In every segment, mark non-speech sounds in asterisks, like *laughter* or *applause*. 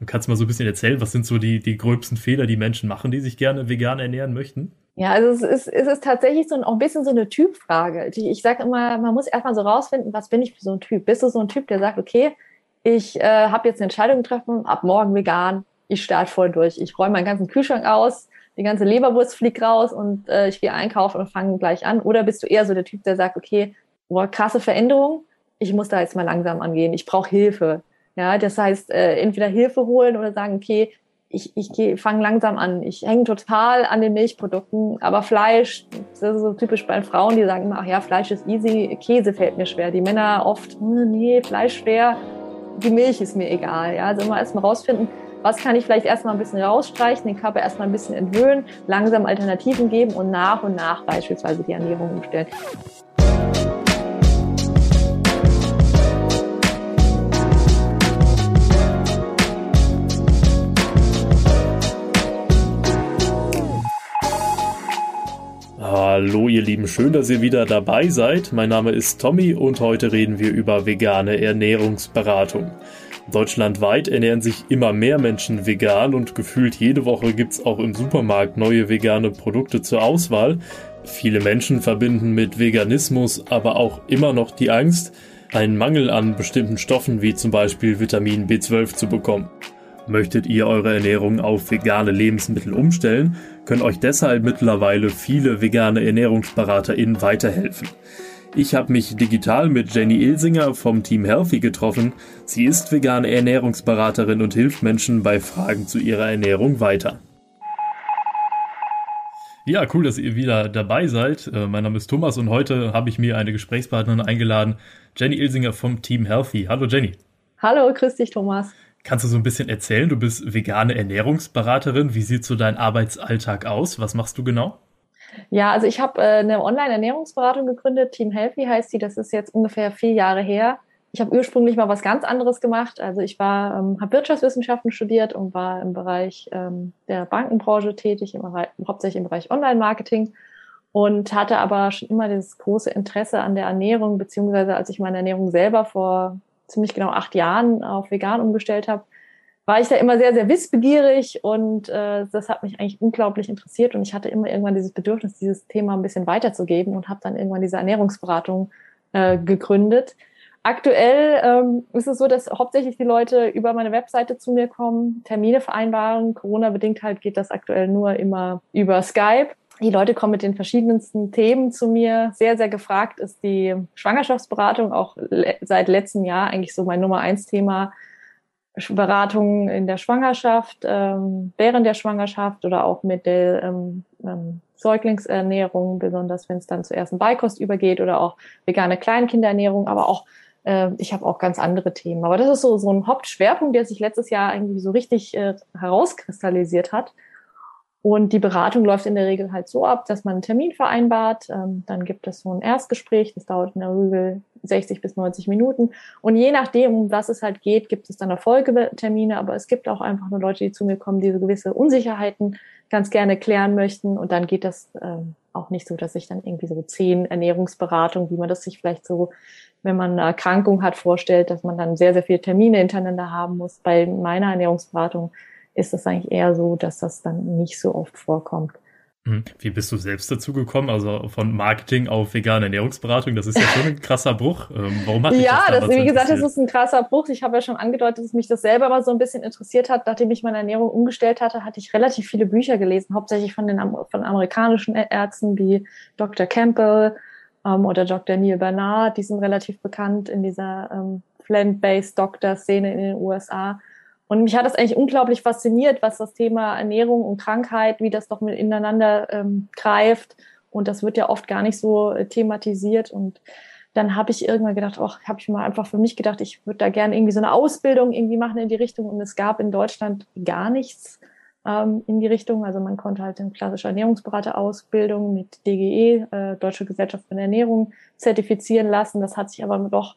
Und kannst mal so ein bisschen erzählen, was sind so die, die gröbsten Fehler, die Menschen machen, die sich gerne vegan ernähren möchten? Ja, also es ist, es ist tatsächlich so ein, auch ein bisschen so eine Typfrage. Ich, ich sage immer, man muss erstmal so rausfinden, was bin ich für so ein Typ? Bist du so ein Typ, der sagt, okay, ich äh, habe jetzt eine Entscheidung getroffen, ab morgen vegan, ich starte voll durch. Ich räume meinen ganzen Kühlschrank aus, die ganze Leberwurst fliegt raus und äh, ich gehe einkaufen und fange gleich an. Oder bist du eher so der Typ, der sagt, okay, boah, krasse Veränderung, ich muss da jetzt mal langsam angehen, ich brauche Hilfe. Ja, das heißt, äh, entweder Hilfe holen oder sagen, okay, ich, ich fange langsam an. Ich hänge total an den Milchprodukten, aber Fleisch, das ist so typisch bei Frauen, die sagen immer, ach ja, Fleisch ist easy, Käse fällt mir schwer. Die Männer oft, hm, nee, Fleisch schwer, die Milch ist mir egal. Ja, also immer erstmal rausfinden, was kann ich vielleicht erstmal ein bisschen rausstreichen, den Körper erstmal ein bisschen entwöhnen, langsam Alternativen geben und nach und nach beispielsweise die Ernährung umstellen. Hallo ihr Lieben, schön, dass ihr wieder dabei seid. Mein Name ist Tommy und heute reden wir über vegane Ernährungsberatung. Deutschlandweit ernähren sich immer mehr Menschen vegan und gefühlt jede Woche gibt's auch im Supermarkt neue vegane Produkte zur Auswahl. Viele Menschen verbinden mit Veganismus aber auch immer noch die Angst, einen Mangel an bestimmten Stoffen wie zum Beispiel Vitamin B12 zu bekommen. Möchtet ihr eure Ernährung auf vegane Lebensmittel umstellen, können euch deshalb mittlerweile viele vegane ErnährungsberaterInnen weiterhelfen. Ich habe mich digital mit Jenny Ilsinger vom Team Healthy getroffen. Sie ist vegane Ernährungsberaterin und hilft Menschen bei Fragen zu ihrer Ernährung weiter. Ja, cool, dass ihr wieder dabei seid. Äh, mein Name ist Thomas und heute habe ich mir eine Gesprächspartnerin eingeladen, Jenny Ilsinger vom Team Healthy. Hallo Jenny. Hallo, grüß dich Thomas. Kannst du so ein bisschen erzählen? Du bist vegane Ernährungsberaterin. Wie sieht so dein Arbeitsalltag aus? Was machst du genau? Ja, also ich habe äh, eine Online-Ernährungsberatung gegründet. Team Healthy heißt die. Das ist jetzt ungefähr vier Jahre her. Ich habe ursprünglich mal was ganz anderes gemacht. Also ich war, ähm, habe Wirtschaftswissenschaften studiert und war im Bereich ähm, der Bankenbranche tätig, im Bereich, hauptsächlich im Bereich Online-Marketing und hatte aber schon immer das große Interesse an der Ernährung, beziehungsweise als ich meine Ernährung selber vor ziemlich genau acht Jahren auf vegan umgestellt habe, war ich da immer sehr, sehr wissbegierig und äh, das hat mich eigentlich unglaublich interessiert und ich hatte immer irgendwann dieses Bedürfnis, dieses Thema ein bisschen weiterzugeben und habe dann irgendwann diese Ernährungsberatung äh, gegründet. Aktuell ähm, ist es so, dass hauptsächlich die Leute über meine Webseite zu mir kommen, Termine vereinbaren. Corona-bedingt halt geht das aktuell nur immer über Skype. Die Leute kommen mit den verschiedensten Themen zu mir. Sehr, sehr gefragt ist die Schwangerschaftsberatung, auch le seit letztem Jahr eigentlich so mein Nummer eins Thema Beratungen in der Schwangerschaft, ähm, während der Schwangerschaft oder auch mit der ähm, ähm, Säuglingsernährung, besonders wenn es dann zur ersten Beikost übergeht oder auch vegane Kleinkinderernährung, aber auch äh, ich habe auch ganz andere Themen. Aber das ist so so ein Hauptschwerpunkt, der sich letztes Jahr irgendwie so richtig äh, herauskristallisiert hat. Und die Beratung läuft in der Regel halt so ab, dass man einen Termin vereinbart. Ähm, dann gibt es so ein Erstgespräch, das dauert in der Regel 60 bis 90 Minuten. Und je nachdem, um was es halt geht, gibt es dann Erfolgetermine. Aber es gibt auch einfach nur Leute, die zu mir kommen, die so gewisse Unsicherheiten ganz gerne klären möchten. Und dann geht das ähm, auch nicht so, dass ich dann irgendwie so zehn Ernährungsberatungen, wie man das sich vielleicht so, wenn man eine Erkrankung hat, vorstellt, dass man dann sehr, sehr viele Termine hintereinander haben muss. Bei meiner Ernährungsberatung ist es eigentlich eher so, dass das dann nicht so oft vorkommt. Mhm. Wie bist du selbst dazu gekommen? Also von Marketing auf vegane Ernährungsberatung, das ist ja schon ein krasser Bruch. Ähm, warum hat dich ja, das, das wie gesagt, das ist ein krasser Bruch. Ich habe ja schon angedeutet, dass mich das selber mal so ein bisschen interessiert hat. Nachdem ich meine Ernährung umgestellt hatte, hatte ich relativ viele Bücher gelesen, hauptsächlich von den von amerikanischen Ärzten wie Dr. Campbell ähm, oder Dr. Neil Bernard. Die sind relativ bekannt in dieser ähm, Plant-Based Doctor-Szene in den USA. Und mich hat das eigentlich unglaublich fasziniert, was das Thema Ernährung und Krankheit, wie das doch mit ineinander ähm, greift. Und das wird ja oft gar nicht so äh, thematisiert. Und dann habe ich irgendwann gedacht, ach, habe ich mal einfach für mich gedacht, ich würde da gerne irgendwie so eine Ausbildung irgendwie machen in die Richtung. Und es gab in Deutschland gar nichts ähm, in die Richtung. Also man konnte halt eine klassische Ernährungsberaterausbildung mit DGE, äh, Deutsche Gesellschaft für Ernährung, zertifizieren lassen. Das hat sich aber doch,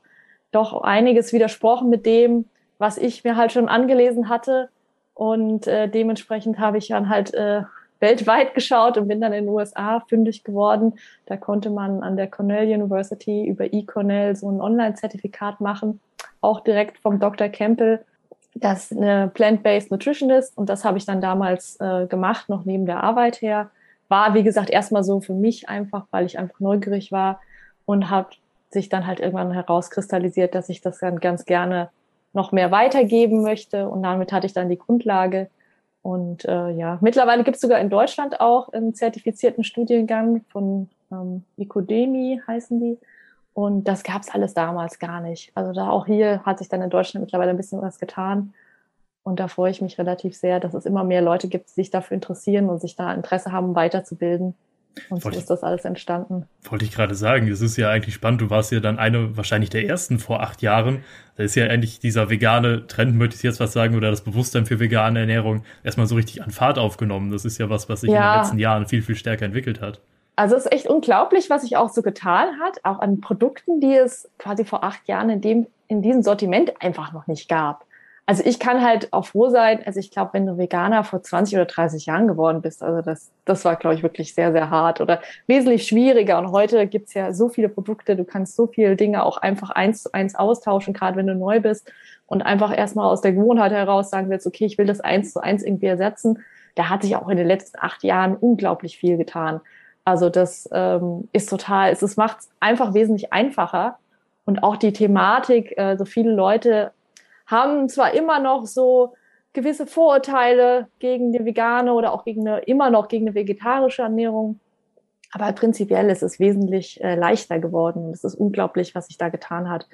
doch einiges widersprochen mit dem, was ich mir halt schon angelesen hatte. Und äh, dementsprechend habe ich dann halt äh, weltweit *laughs* geschaut und bin dann in den USA fündig geworden. Da konnte man an der Cornell University über eCornell so ein Online-Zertifikat machen, auch direkt vom Dr. Campbell. das eine Plant-Based Nutritionist und das habe ich dann damals äh, gemacht, noch neben der Arbeit her. War, wie gesagt, erstmal so für mich einfach, weil ich einfach neugierig war und habe sich dann halt irgendwann herauskristallisiert, dass ich das dann ganz gerne noch mehr weitergeben möchte und damit hatte ich dann die Grundlage. Und äh, ja, mittlerweile gibt es sogar in Deutschland auch einen zertifizierten Studiengang von ähm, Ecodemi heißen die. Und das gab es alles damals gar nicht. Also da auch hier hat sich dann in Deutschland mittlerweile ein bisschen was getan. Und da freue ich mich relativ sehr, dass es immer mehr Leute gibt, die sich dafür interessieren und sich da Interesse haben, weiterzubilden. Und wollte so ist das alles entstanden. Wollte ich gerade sagen, das ist ja eigentlich spannend. Du warst ja dann eine wahrscheinlich der ersten vor acht Jahren. Da ist ja eigentlich dieser vegane Trend, möchte ich jetzt was sagen, oder das Bewusstsein für vegane Ernährung erstmal so richtig an Fahrt aufgenommen. Das ist ja was, was sich ja. in den letzten Jahren viel, viel stärker entwickelt hat. Also es ist echt unglaublich, was sich auch so getan hat, auch an Produkten, die es quasi vor acht Jahren in dem, in diesem Sortiment einfach noch nicht gab. Also ich kann halt auch froh sein, also ich glaube, wenn du Veganer vor 20 oder 30 Jahren geworden bist, also das, das war, glaube ich, wirklich sehr, sehr hart oder wesentlich schwieriger. Und heute gibt's ja so viele Produkte, du kannst so viele Dinge auch einfach eins zu eins austauschen, gerade wenn du neu bist und einfach erstmal aus der Gewohnheit heraus sagen willst, okay, ich will das eins zu eins irgendwie ersetzen. Da hat sich auch in den letzten acht Jahren unglaublich viel getan. Also das ähm, ist total, es, macht einfach wesentlich einfacher. Und auch die Thematik, äh, so viele Leute haben zwar immer noch so gewisse Vorurteile gegen die vegane oder auch gegen eine, immer noch gegen eine vegetarische Ernährung. Aber prinzipiell ist es wesentlich äh, leichter geworden. Es ist unglaublich, was sich da getan hat.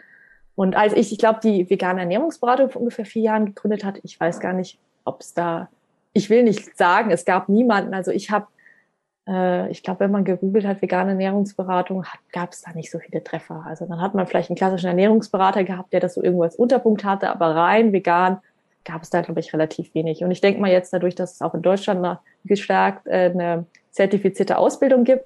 Und als ich, ich glaube, die vegane Ernährungsberatung vor ungefähr vier Jahren gegründet hat, ich weiß gar nicht, ob es da, ich will nicht sagen, es gab niemanden. Also ich habe äh, ich glaube, wenn man gegoogelt hat, vegane Ernährungsberatung, gab es da nicht so viele Treffer. Also dann hat man vielleicht einen klassischen Ernährungsberater gehabt, der das so irgendwo als Unterpunkt hatte, aber rein vegan gab es da, glaube ich, relativ wenig. Und ich denke mal jetzt dadurch, dass es auch in Deutschland gestärkt äh, eine zertifizierte Ausbildung gibt,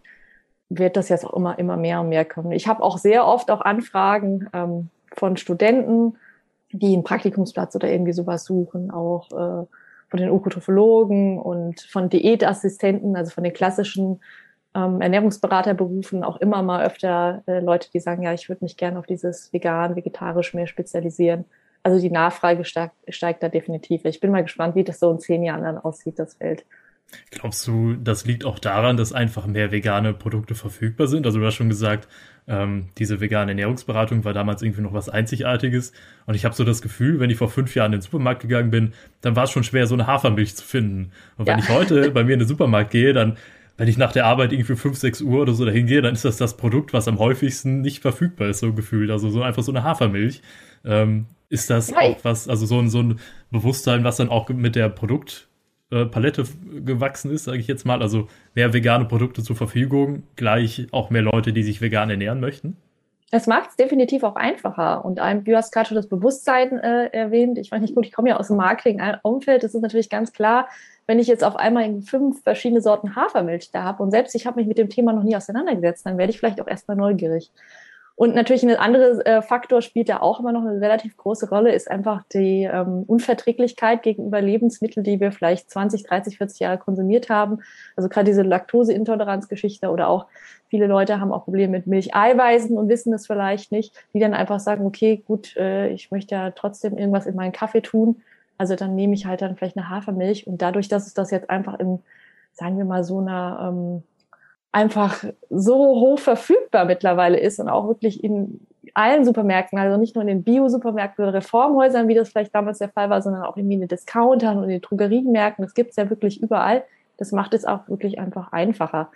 wird das jetzt auch immer, immer mehr und mehr kommen. Ich habe auch sehr oft auch Anfragen ähm, von Studenten, die einen Praktikumsplatz oder irgendwie sowas suchen, auch äh, von den Ökotrophologen und von Diätassistenten, also von den klassischen ähm, Ernährungsberaterberufen auch immer mal öfter äh, Leute, die sagen, ja, ich würde mich gerne auf dieses vegan, vegetarisch mehr spezialisieren. Also die Nachfrage steigt, steigt da definitiv. Ich bin mal gespannt, wie das so in zehn Jahren dann aussieht, das Feld. Glaubst du, das liegt auch daran, dass einfach mehr vegane Produkte verfügbar sind? Also du hast schon gesagt, ähm, diese vegane Ernährungsberatung war damals irgendwie noch was Einzigartiges. Und ich habe so das Gefühl, wenn ich vor fünf Jahren in den Supermarkt gegangen bin, dann war es schon schwer, so eine Hafermilch zu finden. Und wenn ja. ich heute *laughs* bei mir in den Supermarkt gehe, dann, wenn ich nach der Arbeit irgendwie fünf, sechs Uhr oder so dahin gehe, dann ist das das Produkt, was am häufigsten nicht verfügbar ist, so gefühlt. Also so einfach so eine Hafermilch. Ähm, ist das Hi. auch was, also so ein, so ein Bewusstsein, was dann auch mit der Produkt äh, Palette gewachsen ist, sage ich jetzt mal. Also mehr vegane Produkte zur Verfügung, gleich auch mehr Leute, die sich vegan ernähren möchten. Es macht es definitiv auch einfacher. Und ein, du hast gerade schon das Bewusstsein äh, erwähnt. Ich weiß nicht gut, ich komme ja aus dem Marketing-Umfeld. Das ist natürlich ganz klar, wenn ich jetzt auf einmal fünf verschiedene Sorten Hafermilch da habe und selbst ich habe mich mit dem Thema noch nie auseinandergesetzt, dann werde ich vielleicht auch erstmal neugierig. Und natürlich ein anderer äh, Faktor spielt ja auch immer noch eine relativ große Rolle, ist einfach die ähm, Unverträglichkeit gegenüber Lebensmitteln, die wir vielleicht 20, 30, 40 Jahre konsumiert haben. Also gerade diese Laktoseintoleranzgeschichte oder auch viele Leute haben auch Probleme mit Milcheiweißen und wissen es vielleicht nicht, die dann einfach sagen, okay, gut, äh, ich möchte ja trotzdem irgendwas in meinen Kaffee tun. Also dann nehme ich halt dann vielleicht eine Hafermilch und dadurch, dass es das jetzt einfach in, sagen wir mal, so einer ähm, einfach so hoch verfügbar mittlerweile ist und auch wirklich in allen Supermärkten, also nicht nur in den Bio-Supermärkten oder Reformhäusern, wie das vielleicht damals der Fall war, sondern auch in den Discountern und in den Drogeriemärkten. Das gibt es ja wirklich überall. Das macht es auch wirklich einfach einfacher.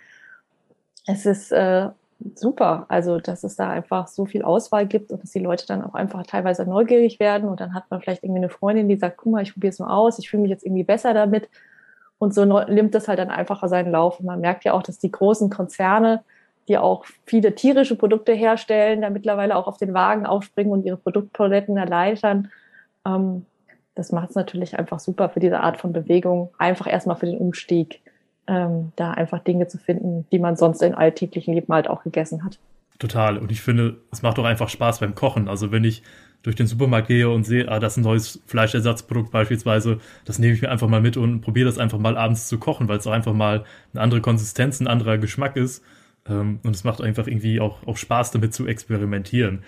Es ist äh, super, also dass es da einfach so viel Auswahl gibt und dass die Leute dann auch einfach teilweise neugierig werden und dann hat man vielleicht irgendwie eine Freundin, die sagt, guck mal, ich probiere es mal aus, ich fühle mich jetzt irgendwie besser damit und so nimmt das halt dann einfacher seinen Lauf. Und man merkt ja auch, dass die großen Konzerne, die auch viele tierische Produkte herstellen, da mittlerweile auch auf den Wagen aufspringen und ihre Produktpaletten erleichtern. Ähm, das macht es natürlich einfach super für diese Art von Bewegung. Einfach erstmal für den Umstieg, ähm, da einfach Dinge zu finden, die man sonst im alltäglichen Leben halt auch gegessen hat. Total. Und ich finde, es macht auch einfach Spaß beim Kochen. Also wenn ich durch den Supermarkt gehe und sehe, ah, das ist ein neues Fleischersatzprodukt beispielsweise, das nehme ich mir einfach mal mit und probiere das einfach mal abends zu kochen, weil es auch einfach mal eine andere Konsistenz, ein anderer Geschmack ist. Ähm, und es macht einfach irgendwie auch, auch Spaß damit zu experimentieren.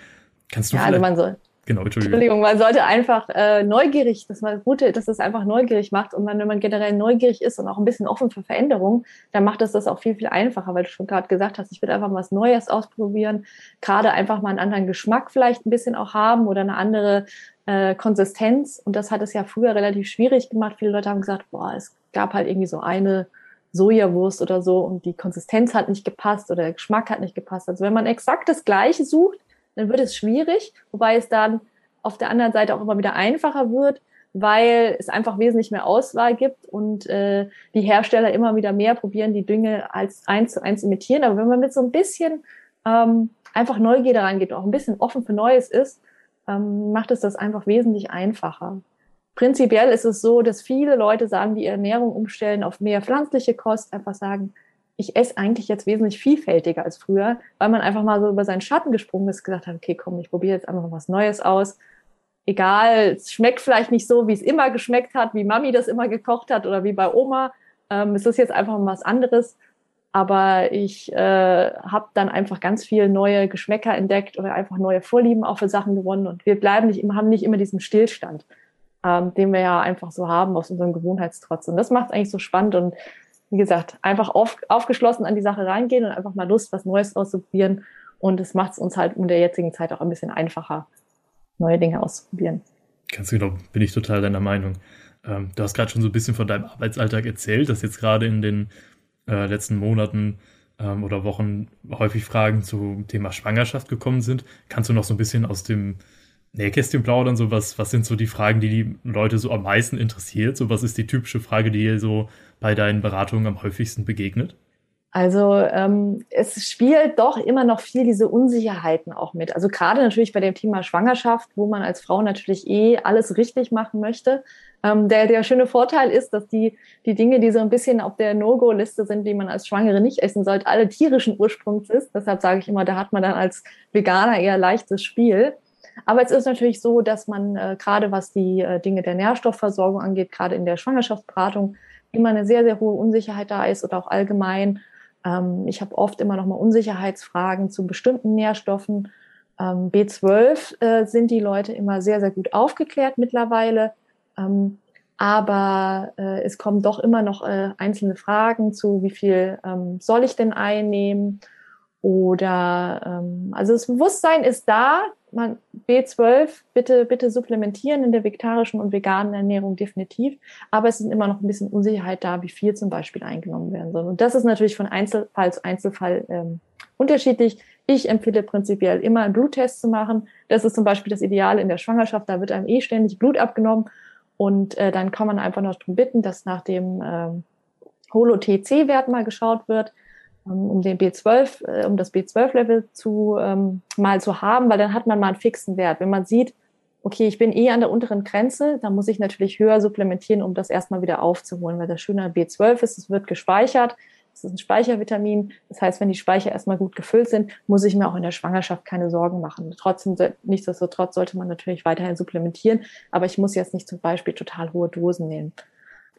Kannst du ja, also man soll, Genau, Entschuldigung. Entschuldigung, man sollte einfach äh, neugierig, dass man gute, dass es einfach neugierig macht und man, wenn man generell neugierig ist und auch ein bisschen offen für Veränderungen, dann macht es das auch viel, viel einfacher, weil du schon gerade gesagt hast, ich will einfach was Neues ausprobieren, gerade einfach mal einen anderen Geschmack vielleicht ein bisschen auch haben oder eine andere äh, Konsistenz und das hat es ja früher relativ schwierig gemacht. Viele Leute haben gesagt, boah, es gab halt irgendwie so eine Sojawurst oder so und die Konsistenz hat nicht gepasst oder der Geschmack hat nicht gepasst. Also wenn man exakt das Gleiche sucht, dann wird es schwierig, wobei es dann auf der anderen Seite auch immer wieder einfacher wird, weil es einfach wesentlich mehr Auswahl gibt und äh, die Hersteller immer wieder mehr probieren, die Dinge als eins zu eins imitieren. Aber wenn man mit so ein bisschen ähm, einfach Neugierde reingeht, auch ein bisschen offen für Neues ist, ähm, macht es das einfach wesentlich einfacher. Prinzipiell ist es so, dass viele Leute sagen, die Ernährung umstellen auf mehr pflanzliche Kost, einfach sagen, ich esse eigentlich jetzt wesentlich vielfältiger als früher, weil man einfach mal so über seinen Schatten gesprungen ist, gesagt hat, okay, komm, ich probiere jetzt einfach mal was Neues aus. Egal, es schmeckt vielleicht nicht so, wie es immer geschmeckt hat, wie Mami das immer gekocht hat oder wie bei Oma. Ähm, es ist jetzt einfach mal was anderes. Aber ich äh, habe dann einfach ganz viel neue Geschmäcker entdeckt oder einfach neue Vorlieben auch für Sachen gewonnen. Und wir bleiben nicht haben nicht immer diesen Stillstand, ähm, den wir ja einfach so haben aus unserem Gewohnheitstrotz. Und das macht es eigentlich so spannend. Und wie gesagt, einfach auf, aufgeschlossen an die Sache reingehen und einfach mal Lust, was Neues auszuprobieren. Und es macht es uns halt in der jetzigen Zeit auch ein bisschen einfacher, neue Dinge auszuprobieren. Ganz genau, bin ich total deiner Meinung. Ähm, du hast gerade schon so ein bisschen von deinem Arbeitsalltag erzählt, dass jetzt gerade in den äh, letzten Monaten ähm, oder Wochen häufig Fragen zum Thema Schwangerschaft gekommen sind. Kannst du noch so ein bisschen aus dem Nähkästchen plaudern? So was, was sind so die Fragen, die die Leute so am meisten interessiert? So was ist die typische Frage, die ihr so bei deinen Beratungen am häufigsten begegnet? Also ähm, es spielt doch immer noch viel diese Unsicherheiten auch mit. Also gerade natürlich bei dem Thema Schwangerschaft, wo man als Frau natürlich eh alles richtig machen möchte. Ähm, der, der schöne Vorteil ist, dass die, die Dinge, die so ein bisschen auf der No-Go-Liste sind, die man als Schwangere nicht essen sollte, alle tierischen Ursprungs ist. Deshalb sage ich immer, da hat man dann als Veganer eher leichtes Spiel. Aber es ist natürlich so, dass man äh, gerade was die äh, Dinge der Nährstoffversorgung angeht, gerade in der Schwangerschaftsberatung, immer eine sehr, sehr hohe Unsicherheit da ist oder auch allgemein. Ähm, ich habe oft immer noch mal Unsicherheitsfragen zu bestimmten Nährstoffen. Ähm, B12 äh, sind die Leute immer sehr, sehr gut aufgeklärt mittlerweile. Ähm, aber äh, es kommen doch immer noch äh, einzelne Fragen zu, wie viel ähm, soll ich denn einnehmen? Oder ähm, also das Bewusstsein ist da, man, B12 bitte, bitte supplementieren in der vegetarischen und veganen Ernährung definitiv. Aber es ist immer noch ein bisschen Unsicherheit da, wie viel zum Beispiel eingenommen werden soll. Und das ist natürlich von Einzelfall zu Einzelfall ähm, unterschiedlich. Ich empfehle prinzipiell immer einen Bluttest zu machen. Das ist zum Beispiel das Ideale in der Schwangerschaft. Da wird einem eh ständig Blut abgenommen. Und äh, dann kann man einfach noch darum bitten, dass nach dem ähm, Holo-TC-Wert mal geschaut wird um den B12, äh, um das B12-Level zu ähm, mal zu haben, weil dann hat man mal einen fixen Wert. Wenn man sieht, okay, ich bin eh an der unteren Grenze, dann muss ich natürlich höher supplementieren, um das erstmal wieder aufzuholen, weil das Schöne an B12 ist, es wird gespeichert. Es ist ein Speichervitamin. Das heißt, wenn die Speicher erstmal gut gefüllt sind, muss ich mir auch in der Schwangerschaft keine Sorgen machen. Trotzdem, nichtsdestotrotz sollte man natürlich weiterhin supplementieren, aber ich muss jetzt nicht zum Beispiel total hohe Dosen nehmen.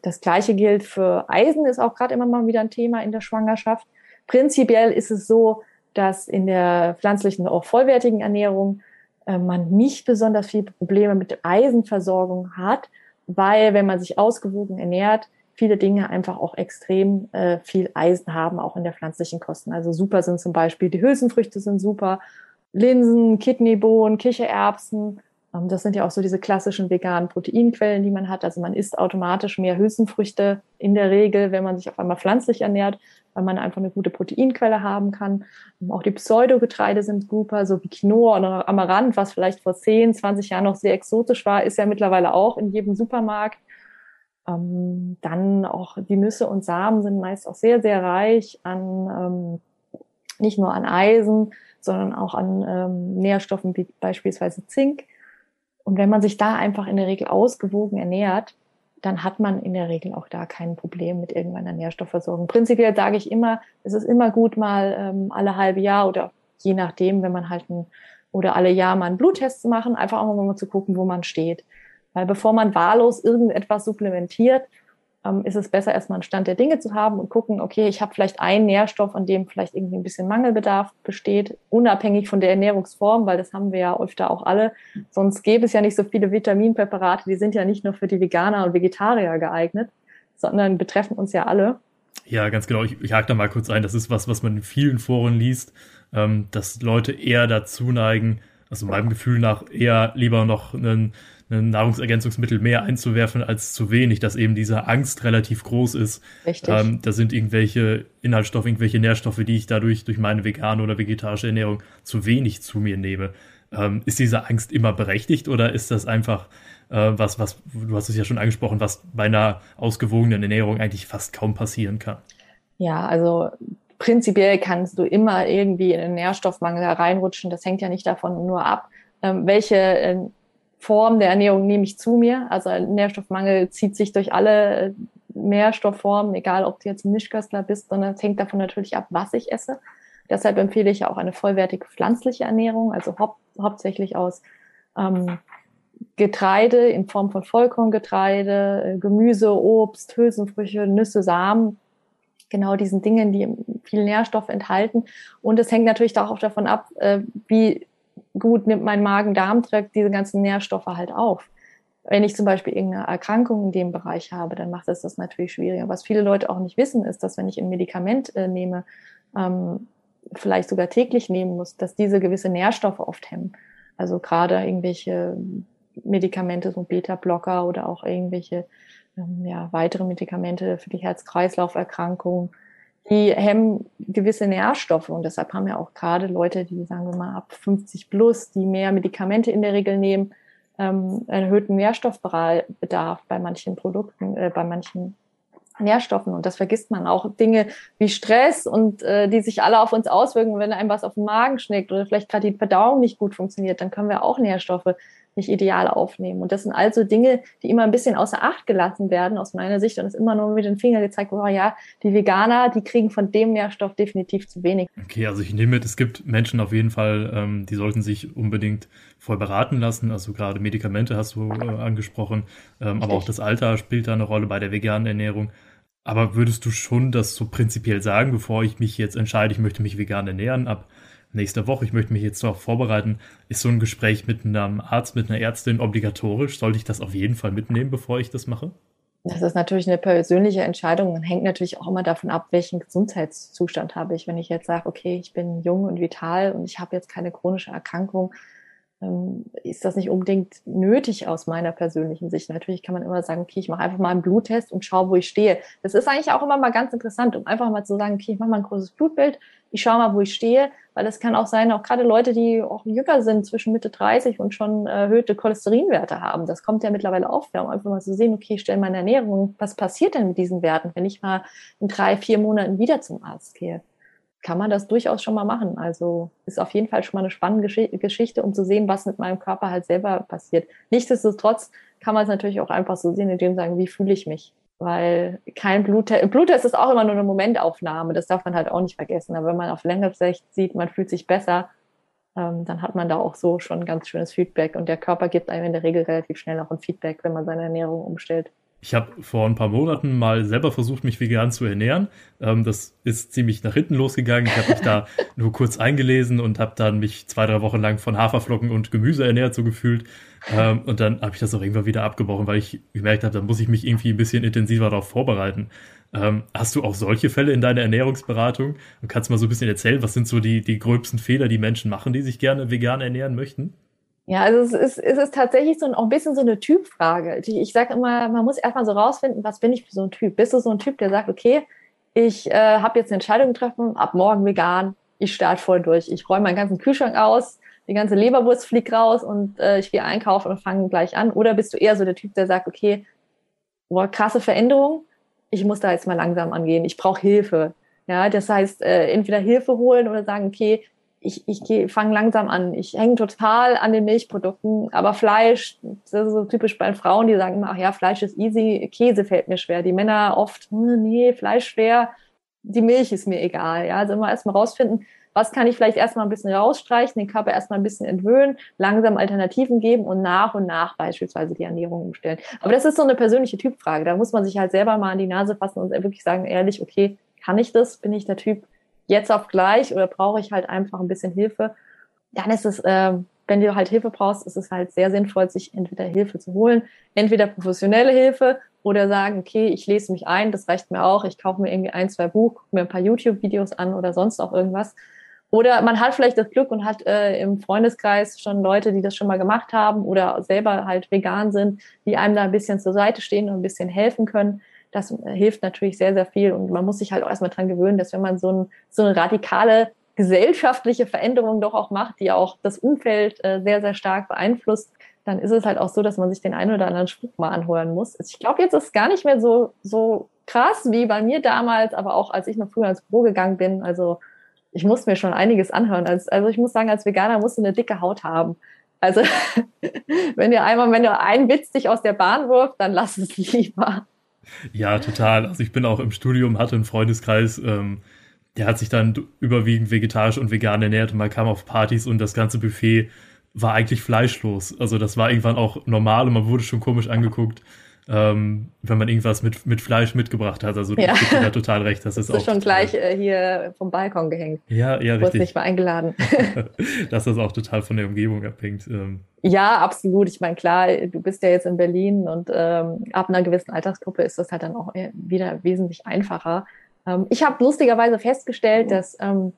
Das gleiche gilt für Eisen, ist auch gerade immer mal wieder ein Thema in der Schwangerschaft. Prinzipiell ist es so, dass in der pflanzlichen, auch vollwertigen Ernährung äh, man nicht besonders viele Probleme mit Eisenversorgung hat, weil wenn man sich ausgewogen ernährt, viele Dinge einfach auch extrem äh, viel Eisen haben, auch in der pflanzlichen Kosten. Also super sind zum Beispiel die Hülsenfrüchte sind super, Linsen, Kidneybohnen, Kichererbsen. Ähm, das sind ja auch so diese klassischen veganen Proteinquellen, die man hat. Also man isst automatisch mehr Hülsenfrüchte in der Regel, wenn man sich auf einmal pflanzlich ernährt, weil man einfach eine gute Proteinquelle haben kann. Auch die Pseudogetreide sind super, so wie Quinoa oder Amaranth, was vielleicht vor 10, 20 Jahren noch sehr exotisch war, ist ja mittlerweile auch in jedem Supermarkt. Ähm, dann auch die Nüsse und Samen sind meist auch sehr, sehr reich an ähm, nicht nur an Eisen, sondern auch an ähm, Nährstoffen wie beispielsweise Zink. Und wenn man sich da einfach in der Regel ausgewogen ernährt, dann hat man in der Regel auch da kein Problem mit irgendeiner Nährstoffversorgung. Prinzipiell sage ich immer, es ist immer gut, mal ähm, alle halbe Jahr oder je nachdem, wenn man halt ein, oder alle Jahr mal einen Bluttest zu machen, einfach auch mal zu gucken, wo man steht. Weil bevor man wahllos irgendetwas supplementiert, ähm, ist es besser, erstmal einen Stand der Dinge zu haben und gucken, okay, ich habe vielleicht einen Nährstoff, an dem vielleicht irgendwie ein bisschen Mangelbedarf besteht, unabhängig von der Ernährungsform, weil das haben wir ja öfter auch alle. Sonst gäbe es ja nicht so viele Vitaminpräparate, die sind ja nicht nur für die Veganer und Vegetarier geeignet, sondern betreffen uns ja alle. Ja, ganz genau. Ich, ich hake da mal kurz ein. Das ist was, was man in vielen Foren liest, ähm, dass Leute eher dazu neigen, also meinem Gefühl nach eher lieber noch einen ein Nahrungsergänzungsmittel mehr einzuwerfen als zu wenig, dass eben diese Angst relativ groß ist. Richtig. Ähm, da sind irgendwelche Inhaltsstoffe, irgendwelche Nährstoffe, die ich dadurch durch meine vegane oder vegetarische Ernährung zu wenig zu mir nehme. Ähm, ist diese Angst immer berechtigt oder ist das einfach äh, was, was, du hast es ja schon angesprochen, was bei einer ausgewogenen Ernährung eigentlich fast kaum passieren kann? Ja, also prinzipiell kannst du immer irgendwie in einen Nährstoffmangel hereinrutschen. Das hängt ja nicht davon nur ab, ähm, welche äh, Form der Ernährung nehme ich zu mir. Also Nährstoffmangel zieht sich durch alle Nährstoffformen, egal ob du jetzt ein Mischköstler bist, sondern es hängt davon natürlich ab, was ich esse. Deshalb empfehle ich ja auch eine vollwertige pflanzliche Ernährung, also hau hauptsächlich aus ähm, Getreide in Form von Vollkorngetreide, Gemüse, Obst, Hülsenfrüchte, Nüsse, Samen, genau diesen Dingen, die viel Nährstoff enthalten. Und es hängt natürlich auch davon ab, äh, wie gut nimmt mein Magen-Darm-Trakt diese ganzen Nährstoffe halt auf. Wenn ich zum Beispiel irgendeine Erkrankung in dem Bereich habe, dann macht es das natürlich schwieriger. Was viele Leute auch nicht wissen, ist, dass wenn ich ein Medikament äh, nehme, ähm, vielleicht sogar täglich nehmen muss, dass diese gewisse Nährstoffe oft hemmen. Also gerade irgendwelche Medikamente, so Beta-Blocker oder auch irgendwelche ähm, ja, weitere Medikamente für die Herz-Kreislauf-Erkrankungen die hemmen gewisse Nährstoffe und deshalb haben ja auch gerade Leute, die sagen wir mal ab 50 plus, die mehr Medikamente in der Regel nehmen, ähm, erhöhten Nährstoffbedarf bei manchen Produkten, äh, bei manchen Nährstoffen. Und das vergisst man auch. Dinge wie Stress und äh, die sich alle auf uns auswirken, wenn einem was auf den Magen schlägt oder vielleicht gerade die Verdauung nicht gut funktioniert, dann können wir auch Nährstoffe nicht ideal aufnehmen. Und das sind also Dinge, die immer ein bisschen außer Acht gelassen werden, aus meiner Sicht. Und es ist immer nur mit den Fingern gezeigt, oh ja, die Veganer, die kriegen von dem Nährstoff definitiv zu wenig. Okay, also ich nehme mit, es gibt Menschen auf jeden Fall, ähm, die sollten sich unbedingt voll beraten lassen. Also gerade Medikamente hast du äh, angesprochen, ähm, aber auch das Alter spielt da eine Rolle bei der veganen Ernährung. Aber würdest du schon das so prinzipiell sagen, bevor ich mich jetzt entscheide, ich möchte mich vegan ernähren, ab nächste Woche, ich möchte mich jetzt darauf vorbereiten, ist so ein Gespräch mit einem Arzt, mit einer Ärztin obligatorisch? Sollte ich das auf jeden Fall mitnehmen, bevor ich das mache? Das ist natürlich eine persönliche Entscheidung und hängt natürlich auch immer davon ab, welchen Gesundheitszustand habe ich. Wenn ich jetzt sage, okay, ich bin jung und vital und ich habe jetzt keine chronische Erkrankung, ist das nicht unbedingt nötig aus meiner persönlichen Sicht. Natürlich kann man immer sagen, okay, ich mache einfach mal einen Bluttest und schaue, wo ich stehe. Das ist eigentlich auch immer mal ganz interessant, um einfach mal zu sagen, okay, ich mache mal ein großes Blutbild, ich schaue mal, wo ich stehe, weil es kann auch sein, auch gerade Leute, die auch jünger sind, zwischen Mitte 30 und schon erhöhte Cholesterinwerte haben. Das kommt ja mittlerweile auf, um einfach mal zu sehen, okay, ich stelle meine Ernährung, was passiert denn mit diesen Werten, wenn ich mal in drei, vier Monaten wieder zum Arzt gehe? Kann man das durchaus schon mal machen. Also ist auf jeden Fall schon mal eine spannende Geschichte, um zu sehen, was mit meinem Körper halt selber passiert. Nichtsdestotrotz kann man es natürlich auch einfach so sehen, indem sagen, wie fühle ich mich? Weil kein Bluttest, Bluttest ist auch immer nur eine Momentaufnahme, das darf man halt auch nicht vergessen. Aber wenn man auf längere Sicht sieht, man fühlt sich besser, ähm, dann hat man da auch so schon ein ganz schönes Feedback. Und der Körper gibt einem in der Regel relativ schnell auch ein Feedback, wenn man seine Ernährung umstellt. Ich habe vor ein paar Monaten mal selber versucht, mich vegan zu ernähren. Ähm, das ist ziemlich nach hinten losgegangen. Ich habe mich da *laughs* nur kurz eingelesen und habe dann mich zwei, drei Wochen lang von Haferflocken und Gemüse ernährt, so gefühlt. Ähm, und dann habe ich das auch irgendwann wieder abgebrochen, weil ich gemerkt habe, da muss ich mich irgendwie ein bisschen intensiver darauf vorbereiten. Ähm, hast du auch solche Fälle in deiner Ernährungsberatung? Und kannst du mal so ein bisschen erzählen, was sind so die, die gröbsten Fehler, die Menschen machen, die sich gerne vegan ernähren möchten? Ja, also es ist, es ist tatsächlich so ein, auch ein bisschen so eine Typfrage. Ich, ich sage immer, man muss erstmal so rausfinden, was bin ich für so ein Typ? Bist du so ein Typ, der sagt, okay, ich äh, habe jetzt eine Entscheidung getroffen, ab morgen vegan, ich starte voll durch. Ich räume meinen ganzen Kühlschrank aus, die ganze Leberwurst fliegt raus und äh, ich gehe einkaufen und fange gleich an. Oder bist du eher so der Typ, der sagt, okay, boah, krasse Veränderung, ich muss da jetzt mal langsam angehen, ich brauche Hilfe. Ja, das heißt, äh, entweder Hilfe holen oder sagen, okay, ich, ich fange langsam an. Ich hänge total an den Milchprodukten, aber Fleisch, das ist so typisch bei Frauen, die sagen immer, ach ja, Fleisch ist easy, Käse fällt mir schwer. Die Männer oft, hm, nee, Fleisch schwer, die Milch ist mir egal. Ja, also immer erstmal rausfinden, was kann ich vielleicht erstmal ein bisschen rausstreichen, den Körper erstmal ein bisschen entwöhnen, langsam Alternativen geben und nach und nach beispielsweise die Ernährung umstellen. Aber das ist so eine persönliche Typfrage. Da muss man sich halt selber mal an die Nase fassen und wirklich sagen, ehrlich, okay, kann ich das? Bin ich der Typ jetzt auf gleich oder brauche ich halt einfach ein bisschen Hilfe? Dann ist es, äh, wenn du halt Hilfe brauchst, ist es halt sehr sinnvoll, sich entweder Hilfe zu holen, entweder professionelle Hilfe oder sagen, okay, ich lese mich ein, das reicht mir auch, ich kaufe mir irgendwie ein, zwei Buch, gucke mir ein paar YouTube-Videos an oder sonst auch irgendwas. Oder man hat vielleicht das Glück und hat äh, im Freundeskreis schon Leute, die das schon mal gemacht haben oder selber halt vegan sind, die einem da ein bisschen zur Seite stehen und ein bisschen helfen können. Das äh, hilft natürlich sehr, sehr viel. Und man muss sich halt auch erstmal dran gewöhnen, dass wenn man so, ein, so eine radikale gesellschaftliche Veränderung doch auch macht, die auch das Umfeld äh, sehr, sehr stark beeinflusst, dann ist es halt auch so, dass man sich den einen oder anderen Spruch mal anhören muss. Ich glaube, jetzt ist es gar nicht mehr so, so krass wie bei mir damals, aber auch als ich noch früher ins Büro gegangen bin. Also ich muss mir schon einiges anhören. Also, also ich muss sagen, als Veganer musst du eine dicke Haut haben. Also *laughs* wenn dir einmal, wenn du einen Witz dich aus der Bahn wirft, dann lass es *laughs* lieber. Ja, total. Also ich bin auch im Studium, hatte einen Freundeskreis, ähm, der hat sich dann überwiegend vegetarisch und vegan ernährt und man kam auf Partys und das ganze Buffet war eigentlich fleischlos. Also das war irgendwann auch normal und man wurde schon komisch angeguckt, ähm, wenn man irgendwas mit, mit Fleisch mitgebracht hat. Also ja. ich gebe da total recht. Das, das ist, ist schon gleich äh, hier vom Balkon gehängt. Ja, ja, richtig. Du nicht mal eingeladen. Dass *laughs* das auch total von der Umgebung abhängt. Ähm. Ja, absolut. Ich meine, klar, du bist ja jetzt in Berlin und ähm, ab einer gewissen Altersgruppe ist das halt dann auch wieder wesentlich einfacher. Ähm, ich habe lustigerweise festgestellt, dass ähm,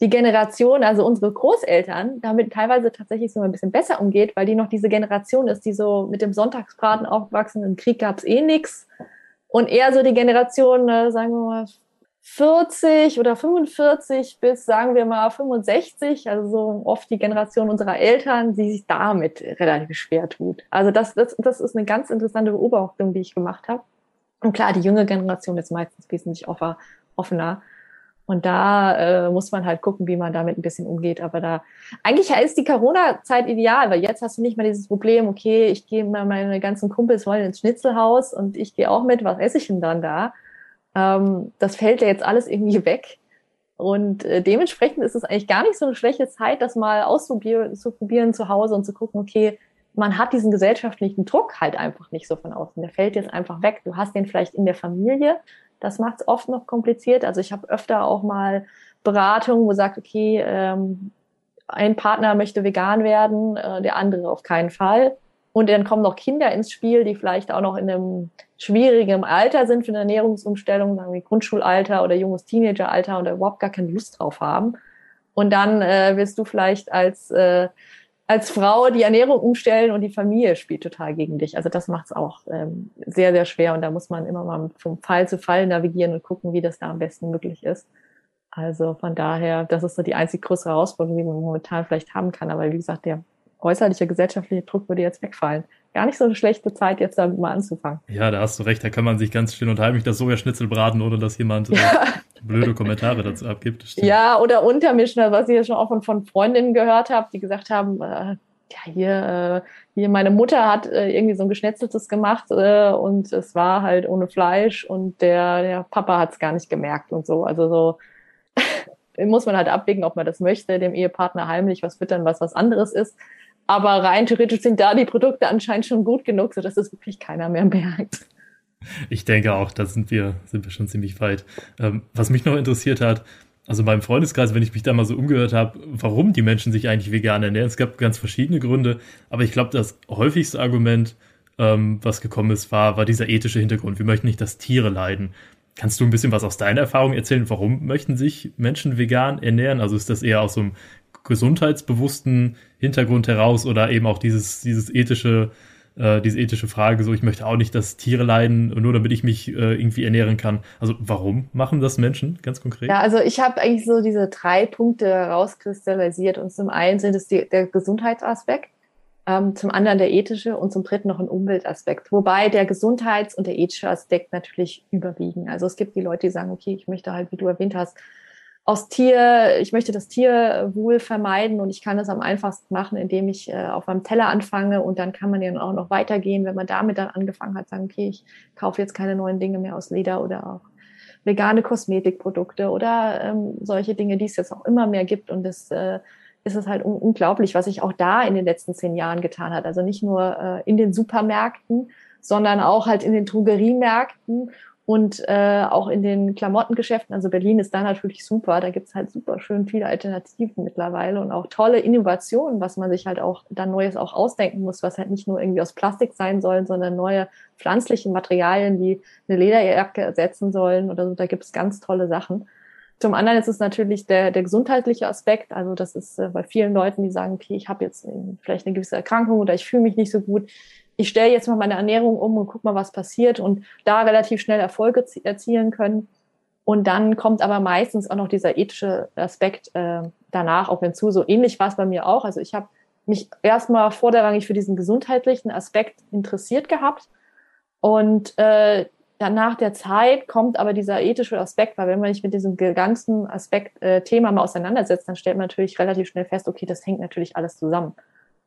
die Generation, also unsere Großeltern, damit teilweise tatsächlich so ein bisschen besser umgeht, weil die noch diese Generation ist, die so mit dem Sonntagsbraten aufgewachsen, im Krieg gab's eh nix. Und eher so die Generation, äh, sagen wir mal, 40 oder 45 bis, sagen wir mal, 65, also so oft die Generation unserer Eltern, die sich damit relativ schwer tut. Also das, das, das ist eine ganz interessante Beobachtung, die ich gemacht habe. Und klar, die junge Generation ist meistens wesentlich offener. Und da äh, muss man halt gucken, wie man damit ein bisschen umgeht. Aber da eigentlich ist die Corona-Zeit ideal, weil jetzt hast du nicht mal dieses Problem, okay, ich gehe mal meine ganzen Kumpels wollen ins Schnitzelhaus und ich gehe auch mit, was esse ich denn dann da? Ähm, das fällt ja jetzt alles irgendwie *laughs* weg. Und äh, dementsprechend ist es eigentlich gar nicht so eine schlechte Zeit, das mal auszuprobieren zu, Hause und zu gucken, okay, man hat diesen gesellschaftlichen Druck halt einfach nicht so von außen. Der fällt jetzt einfach weg. Du hast den vielleicht in der Familie, das macht es oft noch kompliziert. Also ich habe öfter auch mal Beratungen, wo sagt, okay, ähm, ein Partner möchte vegan werden, äh, der andere auf keinen Fall. Und dann kommen noch Kinder ins Spiel, die vielleicht auch noch in einem schwierigen Alter sind für eine Ernährungsumstellung, sagen wir Grundschulalter oder junges Teenageralter oder überhaupt gar keine Lust drauf haben. Und dann äh, wirst du vielleicht als äh, als Frau die Ernährung umstellen und die Familie spielt total gegen dich. Also das macht es auch ähm, sehr, sehr schwer und da muss man immer mal vom Fall zu Fall navigieren und gucken, wie das da am besten möglich ist. Also von daher, das ist so die einzig größere Herausforderung, die man momentan vielleicht haben kann. Aber wie gesagt, der äußerliche gesellschaftliche Druck würde jetzt wegfallen. Gar nicht so eine schlechte Zeit, jetzt damit mal anzufangen. Ja, da hast du recht. Da kann man sich ganz still und heimlich das Sojaschnitzel braten, ohne dass jemand *laughs* ja. blöde Kommentare dazu abgibt. Ja, oder untermischen, was ich ja schon auch von, von Freundinnen gehört habe, die gesagt haben, äh, ja, hier, äh, hier meine Mutter hat äh, irgendwie so ein Geschnetzeltes gemacht äh, und es war halt ohne Fleisch und der, der Papa hat es gar nicht gemerkt und so. Also so *laughs* muss man halt abwägen, ob man das möchte, dem Ehepartner heimlich was füttern, was was anderes ist. Aber rein theoretisch sind da die Produkte anscheinend schon gut genug, sodass es wirklich keiner mehr merkt. Ich denke auch, da sind wir, sind wir schon ziemlich weit. Ähm, was mich noch interessiert hat, also beim Freundeskreis, wenn ich mich da mal so umgehört habe, warum die Menschen sich eigentlich vegan ernähren. Es gab ganz verschiedene Gründe, aber ich glaube, das häufigste Argument, ähm, was gekommen ist, war, war dieser ethische Hintergrund. Wir möchten nicht, dass Tiere leiden. Kannst du ein bisschen was aus deiner Erfahrung erzählen? Warum möchten sich Menschen vegan ernähren? Also ist das eher aus so einem gesundheitsbewussten Hintergrund heraus oder eben auch dieses, dieses ethische, äh, diese ethische Frage, so ich möchte auch nicht, dass Tiere leiden, nur damit ich mich äh, irgendwie ernähren kann. Also warum machen das Menschen ganz konkret? Ja, also ich habe eigentlich so diese drei Punkte herauskristallisiert und zum einen sind es die, der Gesundheitsaspekt, ähm, zum anderen der ethische und zum dritten noch ein Umweltaspekt. Wobei der Gesundheits- und der ethische Aspekt natürlich überwiegen. Also es gibt die Leute, die sagen, okay, ich möchte halt, wie du erwähnt hast, aus Tier, ich möchte das Tierwohl vermeiden und ich kann das am einfachsten machen, indem ich äh, auf einem Teller anfange und dann kann man ja auch noch weitergehen, wenn man damit dann angefangen hat, sagen, okay, ich kaufe jetzt keine neuen Dinge mehr aus Leder oder auch vegane Kosmetikprodukte oder ähm, solche Dinge, die es jetzt auch immer mehr gibt. Und das äh, ist es halt un unglaublich, was sich auch da in den letzten zehn Jahren getan hat. Also nicht nur äh, in den Supermärkten, sondern auch halt in den Drogeriemärkten und äh, auch in den Klamottengeschäften. Also Berlin ist da natürlich super. Da gibt's halt super schön viele Alternativen mittlerweile und auch tolle Innovationen, was man sich halt auch dann Neues auch ausdenken muss, was halt nicht nur irgendwie aus Plastik sein soll, sondern neue pflanzliche Materialien, die eine Lederjacke ersetzen sollen oder so. Da gibt's ganz tolle Sachen. Zum anderen ist es natürlich der, der gesundheitliche Aspekt. Also das ist äh, bei vielen Leuten, die sagen, okay, ich habe jetzt vielleicht eine gewisse Erkrankung oder ich fühle mich nicht so gut ich stelle jetzt mal meine Ernährung um und guck mal, was passiert und da relativ schnell Erfolge erzielen können. Und dann kommt aber meistens auch noch dieser ethische Aspekt äh, danach auf hinzu. So ähnlich war es bei mir auch. Also ich habe mich erstmal vorderrangig für diesen gesundheitlichen Aspekt interessiert gehabt. Und äh, dann nach der Zeit kommt aber dieser ethische Aspekt, weil wenn man sich mit diesem ganzen Aspekt äh, Thema mal auseinandersetzt, dann stellt man natürlich relativ schnell fest, okay, das hängt natürlich alles zusammen.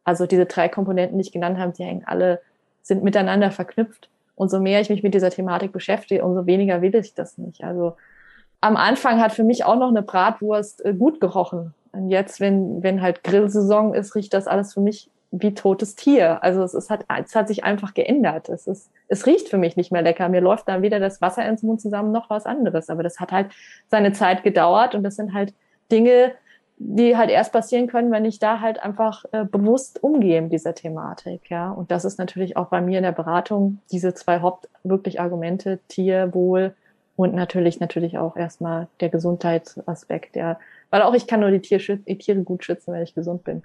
Also diese drei Komponenten, die ich genannt habe, die hängen alle, sind miteinander verknüpft. Und so mehr ich mich mit dieser Thematik beschäftige, umso weniger will ich das nicht. Also am Anfang hat für mich auch noch eine Bratwurst äh, gut gerochen. Und jetzt, wenn, wenn halt Grillsaison ist, riecht das alles für mich wie totes Tier. Also es, ist, hat, es hat sich einfach geändert. Es, ist, es riecht für mich nicht mehr lecker. Mir läuft dann weder das Wasser ins Mund zusammen noch was anderes. Aber das hat halt seine Zeit gedauert und das sind halt Dinge, die halt erst passieren können, wenn ich da halt einfach äh, bewusst umgehe mit dieser Thematik, ja. Und das ist natürlich auch bei mir in der Beratung diese zwei Haupt wirklich Argumente, Tierwohl und natürlich, natürlich auch erstmal der Gesundheitsaspekt, ja. Weil auch ich kann nur die, Tier die Tiere gut schützen, wenn ich gesund bin.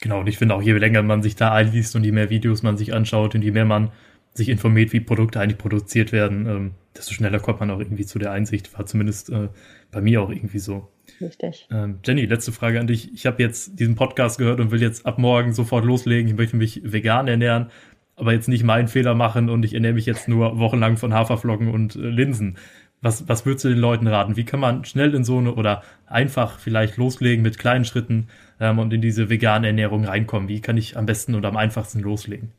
Genau, und ich finde auch, je länger man sich da einliest und je mehr Videos man sich anschaut und je mehr man sich informiert, wie Produkte eigentlich produziert werden, ähm, desto schneller kommt man auch irgendwie zu der Einsicht. War zumindest äh, bei mir auch irgendwie so. Richtig. Ähm, Jenny, letzte Frage an dich. Ich habe jetzt diesen Podcast gehört und will jetzt ab morgen sofort loslegen. Ich möchte mich vegan ernähren, aber jetzt nicht meinen Fehler machen und ich ernähre mich jetzt nur wochenlang von Haferflocken und äh, Linsen. Was, was würdest du den Leuten raten? Wie kann man schnell in so eine oder einfach vielleicht loslegen mit kleinen Schritten ähm, und in diese vegane Ernährung reinkommen? Wie kann ich am besten und am einfachsten loslegen?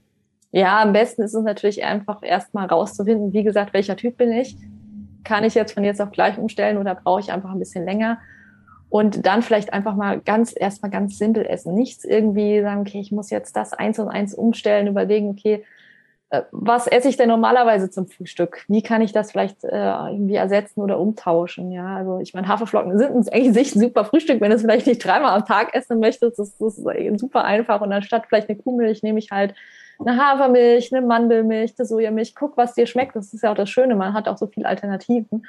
Ja, am besten ist es natürlich einfach erstmal rauszufinden, wie gesagt, welcher Typ bin ich? Kann ich jetzt von jetzt auf gleich umstellen oder brauche ich einfach ein bisschen länger? Und dann vielleicht einfach mal ganz, erstmal ganz simpel essen. Nichts irgendwie sagen, okay, ich muss jetzt das eins und eins umstellen, überlegen, okay, äh, was esse ich denn normalerweise zum Frühstück? Wie kann ich das vielleicht äh, irgendwie ersetzen oder umtauschen? Ja, also ich meine, Haferflocken sind eigentlich ein super Frühstück, wenn du es vielleicht nicht dreimal am Tag essen möchtest. Das, das ist super einfach. Und anstatt vielleicht eine Kuhmilch nehme ich halt eine Hafermilch, eine Mandelmilch, eine Sojamilch. Guck, was dir schmeckt. Das ist ja auch das Schöne. Man hat auch so viele Alternativen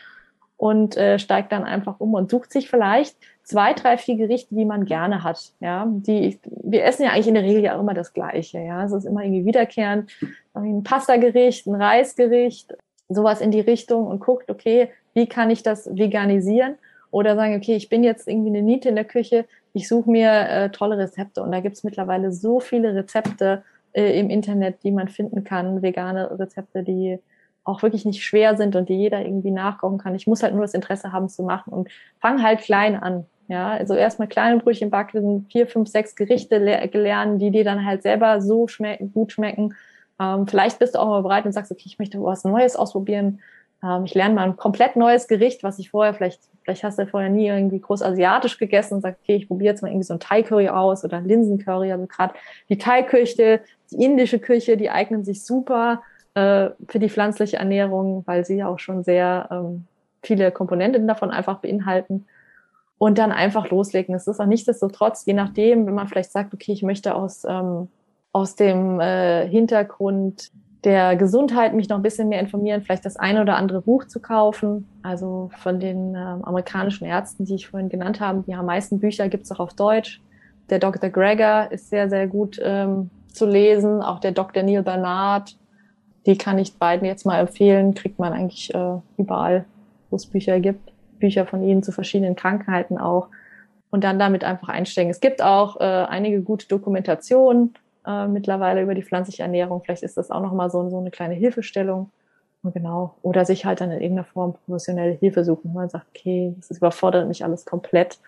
und äh, steigt dann einfach um und sucht sich vielleicht zwei, drei, vier Gerichte, die man gerne hat. Ja, die wir essen ja eigentlich in der Regel ja immer das Gleiche. Ja, es ist immer irgendwie wiederkehrend, ein Pasta-Gericht, ein Reisgericht, sowas in die Richtung und guckt, okay, wie kann ich das veganisieren? Oder sagen, okay, ich bin jetzt irgendwie eine Niete in der Küche, ich suche mir äh, tolle Rezepte und da gibt's mittlerweile so viele Rezepte äh, im Internet, die man finden kann, vegane Rezepte, die auch wirklich nicht schwer sind und die jeder irgendwie nachkochen kann. Ich muss halt nur das Interesse haben zu machen und fang halt klein an. Ja, also erstmal kleine Brötchen backen, vier, fünf, sechs Gerichte lernen, die dir dann halt selber so schmecken, gut schmecken. Ähm, vielleicht bist du auch mal bereit und sagst, okay, ich möchte was Neues ausprobieren. Ähm, ich lerne mal ein komplett neues Gericht, was ich vorher vielleicht, vielleicht hast du vorher nie irgendwie groß asiatisch gegessen und sagst, okay, ich probiere jetzt mal irgendwie so ein Thai-Curry aus oder Linsencurry. Also gerade die Thai-Küche, die indische Küche, die eignen sich super äh, für die pflanzliche Ernährung, weil sie ja auch schon sehr ähm, viele Komponenten davon einfach beinhalten. Und dann einfach loslegen. Es ist auch nichtsdestotrotz, je nachdem, wenn man vielleicht sagt, okay, ich möchte aus, ähm, aus dem äh, Hintergrund der Gesundheit mich noch ein bisschen mehr informieren, vielleicht das eine oder andere Buch zu kaufen. Also von den äh, amerikanischen Ärzten, die ich vorhin genannt habe, die am meisten Bücher gibt es auch auf Deutsch. Der Dr. Greger ist sehr, sehr gut ähm, zu lesen. Auch der Dr. Neil Bernard die kann ich beiden jetzt mal empfehlen. Kriegt man eigentlich äh, überall, wo es Bücher gibt. Bücher von ihnen zu verschiedenen Krankheiten auch. Und dann damit einfach einsteigen. Es gibt auch äh, einige gute Dokumentationen äh, mittlerweile über die pflanzliche Ernährung. Vielleicht ist das auch nochmal so, so eine kleine Hilfestellung. Und genau. Oder sich halt dann in irgendeiner Form professionelle Hilfe suchen. Man sagt, okay, das überfordert mich alles komplett.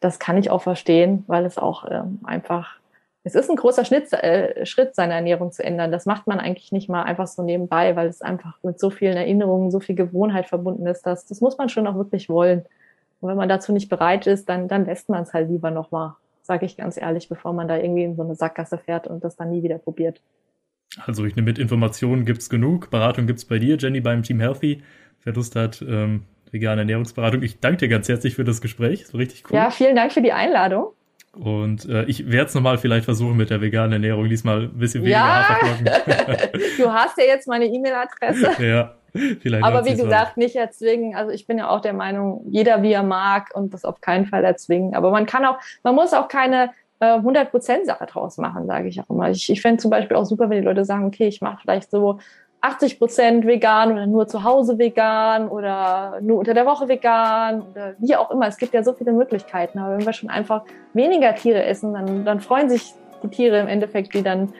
Das kann ich auch verstehen, weil es auch ähm, einfach es ist ein großer Schnitt, äh, Schritt, seine Ernährung zu ändern. Das macht man eigentlich nicht mal einfach so nebenbei, weil es einfach mit so vielen Erinnerungen, so viel Gewohnheit verbunden ist. Das, das muss man schon auch wirklich wollen. Und wenn man dazu nicht bereit ist, dann, dann lässt man es halt lieber nochmal, sage ich ganz ehrlich, bevor man da irgendwie in so eine Sackgasse fährt und das dann nie wieder probiert. Also ich nehme mit, Informationen gibt's genug, Beratung gibt's bei dir, Jenny, beim Team Healthy. Wer Lust hat, ähm, vegane Ernährungsberatung. Ich danke dir ganz herzlich für das Gespräch. So richtig cool. Ja, vielen Dank für die Einladung. Und äh, ich werde es nochmal vielleicht versuchen mit der veganen Ernährung. Diesmal ein bisschen weniger ja. *laughs* Du hast ja jetzt meine E-Mail-Adresse. *laughs* ja. Vielleicht Aber wie gesagt, nicht erzwingen. Also ich bin ja auch der Meinung, jeder wie er mag und das auf keinen Fall erzwingen. Aber man kann auch, man muss auch keine äh, 100% Sache draus machen, sage ich auch immer. Ich, ich fände zum Beispiel auch super, wenn die Leute sagen, okay, ich mache vielleicht so 80 Prozent vegan oder nur zu Hause vegan oder nur unter der Woche vegan oder wie auch immer. Es gibt ja so viele Möglichkeiten. Aber wenn wir schon einfach weniger Tiere essen, dann, dann freuen sich die Tiere im Endeffekt, die dann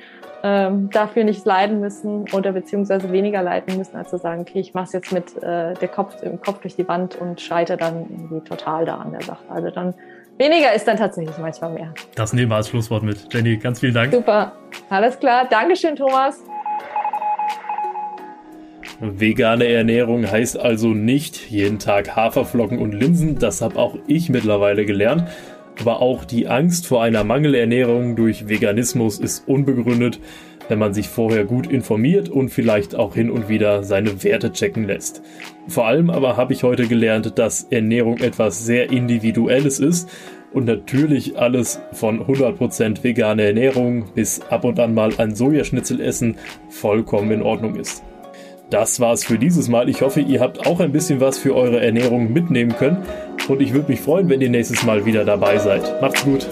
ähm, dafür nicht leiden müssen oder beziehungsweise weniger leiden müssen, als zu sagen, okay, ich mache es jetzt mit äh, der Kopf im Kopf durch die Wand und scheitere dann irgendwie total da an der Sache. Also dann weniger ist dann tatsächlich manchmal mehr. Das nehmen wir als Schlusswort mit. Jenny, ganz vielen Dank. Super. Alles klar. Dankeschön, Thomas. Vegane Ernährung heißt also nicht jeden Tag Haferflocken und Linsen, das habe auch ich mittlerweile gelernt. Aber auch die Angst vor einer Mangelernährung durch Veganismus ist unbegründet, wenn man sich vorher gut informiert und vielleicht auch hin und wieder seine Werte checken lässt. Vor allem aber habe ich heute gelernt, dass Ernährung etwas sehr Individuelles ist und natürlich alles von 100% vegane Ernährung bis ab und an mal ein Sojaschnitzel essen vollkommen in Ordnung ist. Das war's für dieses Mal. Ich hoffe, ihr habt auch ein bisschen was für eure Ernährung mitnehmen können. Und ich würde mich freuen, wenn ihr nächstes Mal wieder dabei seid. Macht's gut.